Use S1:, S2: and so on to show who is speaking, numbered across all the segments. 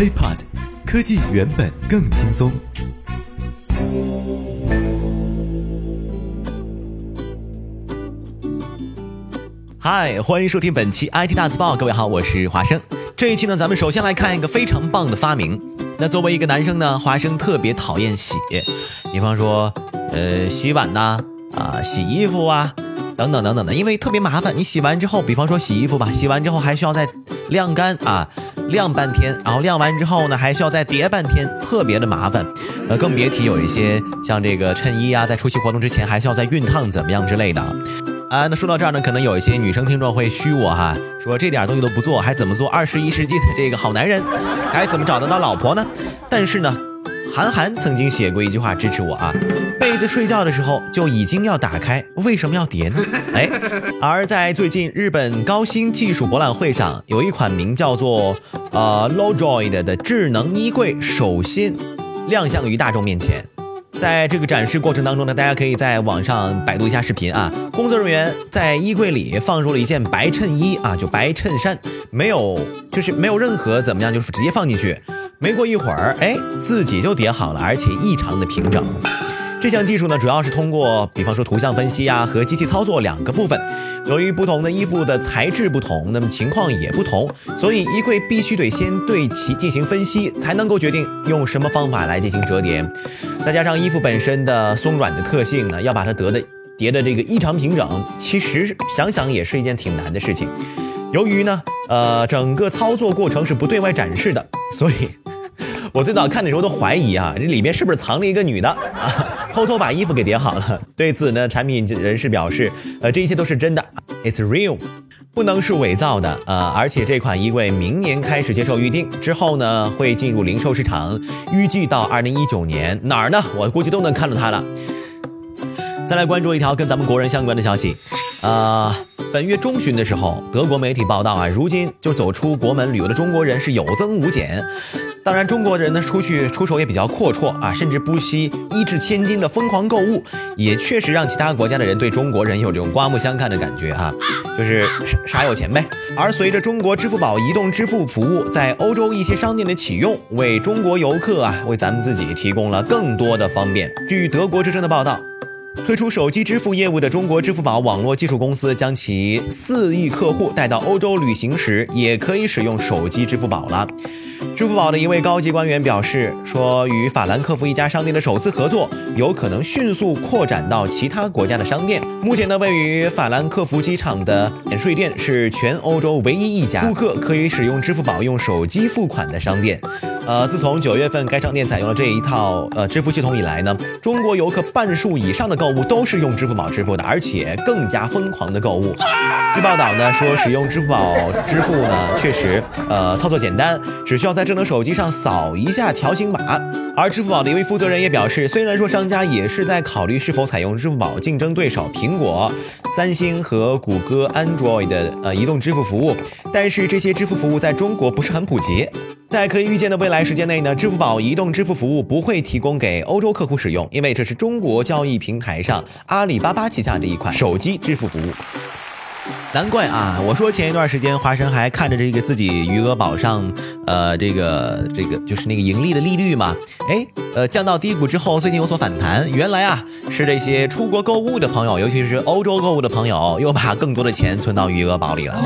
S1: HiPod，科技原本更轻松。嗨，欢迎收听本期 IT 大字报，各位好，我是华生。这一期呢，咱们首先来看一个非常棒的发明。那作为一个男生呢，华生特别讨厌洗，比方说，呃，洗碗呐，啊，洗衣服啊，等等等等的，因为特别麻烦。你洗完之后，比方说洗衣服吧，洗完之后还需要再晾干啊。晾半天，然后晾完之后呢，还需要再叠半天，特别的麻烦。呃，更别提有一些像这个衬衣啊，在出席活动之前还需要再熨烫怎么样之类的。啊，那说到这儿呢，可能有一些女生听众会虚我哈，说这点东西都不做，还怎么做二十一世纪的这个好男人？还怎么找得到老婆呢？但是呢。韩寒曾经写过一句话支持我啊，子睡觉的时候就已经要打开，为什么要叠呢？哎，而在最近日本高新技术博览会上，有一款名叫做呃 Lowjoy 的智能衣柜首先亮相于大众面前。在这个展示过程当中呢，大家可以在网上百度一下视频啊，工作人员在衣柜里放入了一件白衬衣啊，就白衬衫，没有就是没有任何怎么样，就是直接放进去。没过一会儿，哎，自己就叠好了，而且异常的平整。这项技术呢，主要是通过，比方说图像分析呀和机器操作两个部分。由于不同的衣服的材质不同，那么情况也不同，所以衣柜必须得先对其进行分析，才能够决定用什么方法来进行折叠。再加上衣服本身的松软的特性呢，要把它得的叠的这个异常平整，其实想想也是一件挺难的事情。由于呢，呃，整个操作过程是不对外展示的，所以。我最早看的时候都怀疑啊，这里面是不是藏了一个女的啊？偷偷把衣服给叠好了。对此呢，产品人士表示，呃，这一切都是真的，It's real，不能是伪造的。呃，而且这款衣柜明年开始接受预定，之后呢会进入零售市场，预计到二零一九年哪儿呢？我估计都能看到它了。再来关注一条跟咱们国人相关的消息，呃，本月中旬的时候，德国媒体报道啊，如今就走出国门旅游的中国人是有增无减。当然，中国人呢出去出手也比较阔绰啊，甚至不惜一掷千金的疯狂购物，也确实让其他国家的人对中国人有这种刮目相看的感觉啊，就是傻有钱呗。而随着中国支付宝移动支付服务在欧洲一些商店的启用，为中国游客啊，为咱们自己提供了更多的方便。据德国之声的报道。推出手机支付业务的中国支付宝网络技术公司，将其四亿客户带到欧洲旅行时，也可以使用手机支付宝了。支付宝的一位高级官员表示说，与法兰克福一家商店的首次合作，有可能迅速扩展到其他国家的商店。目前呢，位于法兰克福机场的免税店是全欧洲唯一一家顾客可以使用支付宝用手机付款的商店。呃，自从九月份该商店采用了这一套呃支付系统以来呢，中国游客半数以上的购物都是用支付宝支付的，而且更加疯狂的购物。据报道呢，说使用支付宝支付呢，确实呃操作简单，只需要要在智能手机上扫一下条形码。而支付宝的一位负责人也表示，虽然说商家也是在考虑是否采用支付宝竞争对手苹果、三星和谷歌 Android 的呃移动支付服务，但是这些支付服务在中国不是很普及。在可以预见的未来时间内呢，支付宝移动支付服务不会提供给欧洲客户使用，因为这是中国交易平台上阿里巴巴旗下的一款手机支付服务。难怪啊，我说前一段时间华生还看着这个自己余额宝上，呃，这个这个就是那个盈利的利率嘛，哎，呃，降到低谷之后，最近有所反弹。原来啊，是这些出国购物的朋友，尤其是欧洲购物的朋友，又把更多的钱存到余额宝里了。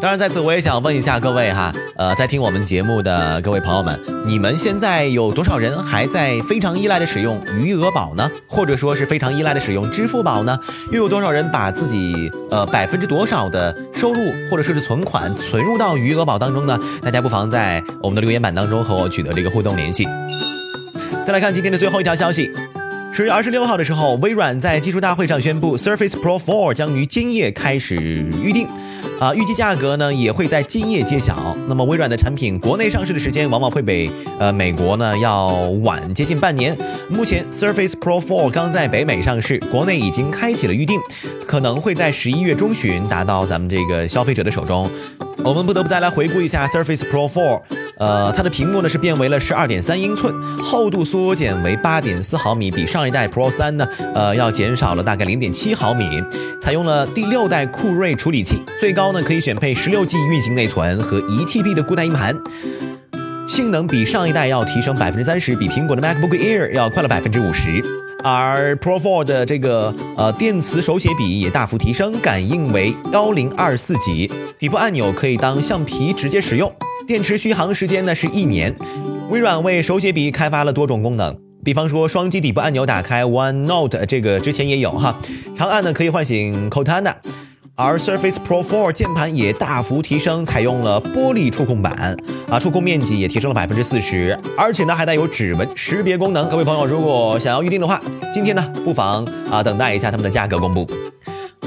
S1: 当然，在此我也想问一下各位哈，呃，在听我们节目的各位朋友们，你们现在有多少人还在非常依赖的使用余额宝呢？或者说是非常依赖的使用支付宝呢？又有多少人把自己呃百分之多少的收入或者说是存款存入到余额宝当中呢？大家不妨在我们的留言板当中和我取得这个互动联系。再来看今天的最后一条消息，十月二十六号的时候，微软在技术大会上宣布，Surface Pro 4将于今夜开始预定。啊，预计价格呢也会在今夜揭晓。那么微软的产品国内上市的时间往往会比呃美国呢要晚接近半年。目前 Surface Pro 4刚在北美上市，国内已经开启了预定，可能会在十一月中旬达到咱们这个消费者的手中。我们不得不再来回顾一下 Surface Pro 4。呃，它的屏幕呢是变为了十二点三英寸，厚度缩减为八点四毫米，比上一代 Pro 三呢，呃，要减少了大概零点七毫米。采用了第六代酷睿处理器，最高呢可以选配十六 G 运行内存和一 TB 的固态硬盘。性能比上一代要提升百分之三十，比苹果的 MacBook Air 要快了百分之五十。而 Pro 4的这个呃电磁手写笔也大幅提升，感应为幺零二四级，底部按钮可以当橡皮直接使用，电池续航时间呢是一年。微软为手写笔开发了多种功能，比方说双击底部按钮打开 OneNote，这个之前也有哈，长按呢可以唤醒 Cortana。而 Surface Pro 4键盘也大幅提升，采用了玻璃触控板，啊，触控面积也提升了百分之四十，而且呢还带有指纹识别功能。各位朋友，如果想要预定的话，今天呢不妨啊等待一下他们的价格公布。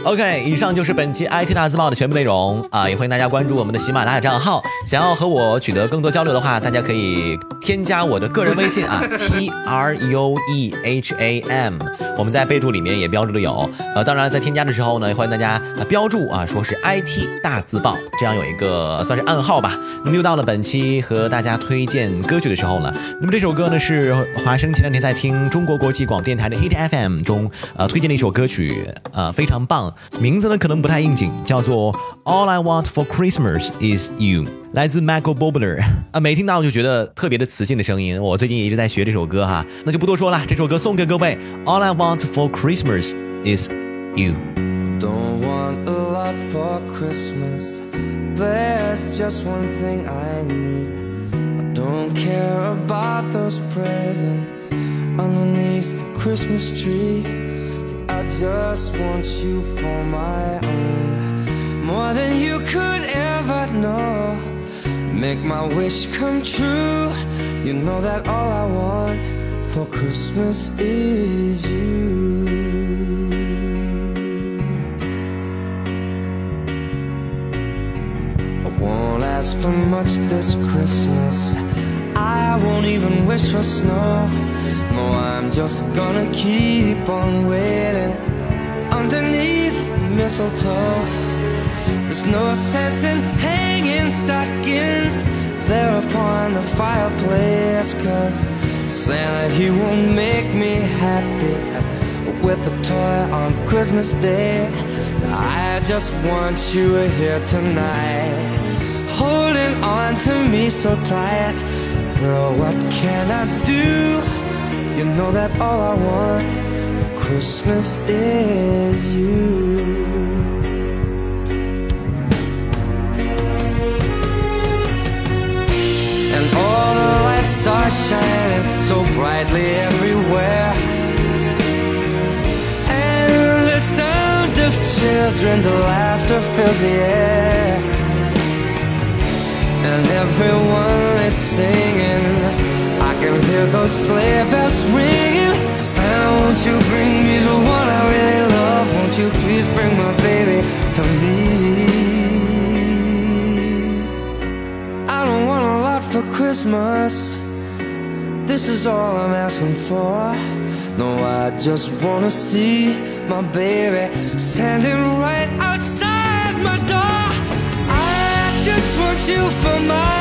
S1: OK，以上就是本期 IT 大字报的全部内容啊，也欢迎大家关注我们的喜马拉雅账号。想要和我取得更多交流的话，大家可以添加我的个人微信啊，T R U E H A M，我们在备注里面也标注的有。呃，当然在添加的时候呢，欢迎大家啊标注啊，说是 IT 大字报，这样有一个算是暗号吧。那么又到了本期和大家推荐歌曲的时候了。那么这首歌呢是华生前两天在听中国国际广播电台的 Hit FM 中呃推荐的一首歌曲，呃非常棒。名字呢可能不太应景，叫做 All I Want for Christmas Is You，来自 Michael Bublé 啊，每听到我就觉得特别的磁性的声音。我最近也一直在学这首歌哈，那就不多说了，这首歌送给各位。All I Want for Christmas Is You。
S2: Don't want a lot for Christmas. There's just one thing I need. I don't care about those presents underneath the Christmas tree. Just want you for my own, more than you could ever know. Make my wish come true. You know that all I want for Christmas is you. I won't ask for much this Christmas. I won't even wish for snow. No, I'm just gonna keep on waiting underneath the mistletoe. There's no sense in hanging stockings there upon the fireplace, cause Santa, he won't make me happy with a toy on Christmas Day. I just want you here tonight, holding on to me so tight. Girl, what can I do? You know that all I want for Christmas is you. And all the lights are shining so brightly everywhere. And the sound of children's laughter fills the air. And everyone is singing. Hear those sleigh bells ringing. Santa, won't you bring me the one I really love? Won't you please bring my baby to me? I don't want a lot for Christmas. This is all I'm asking for. No, I just wanna see my baby standing right outside my door. I just want you for my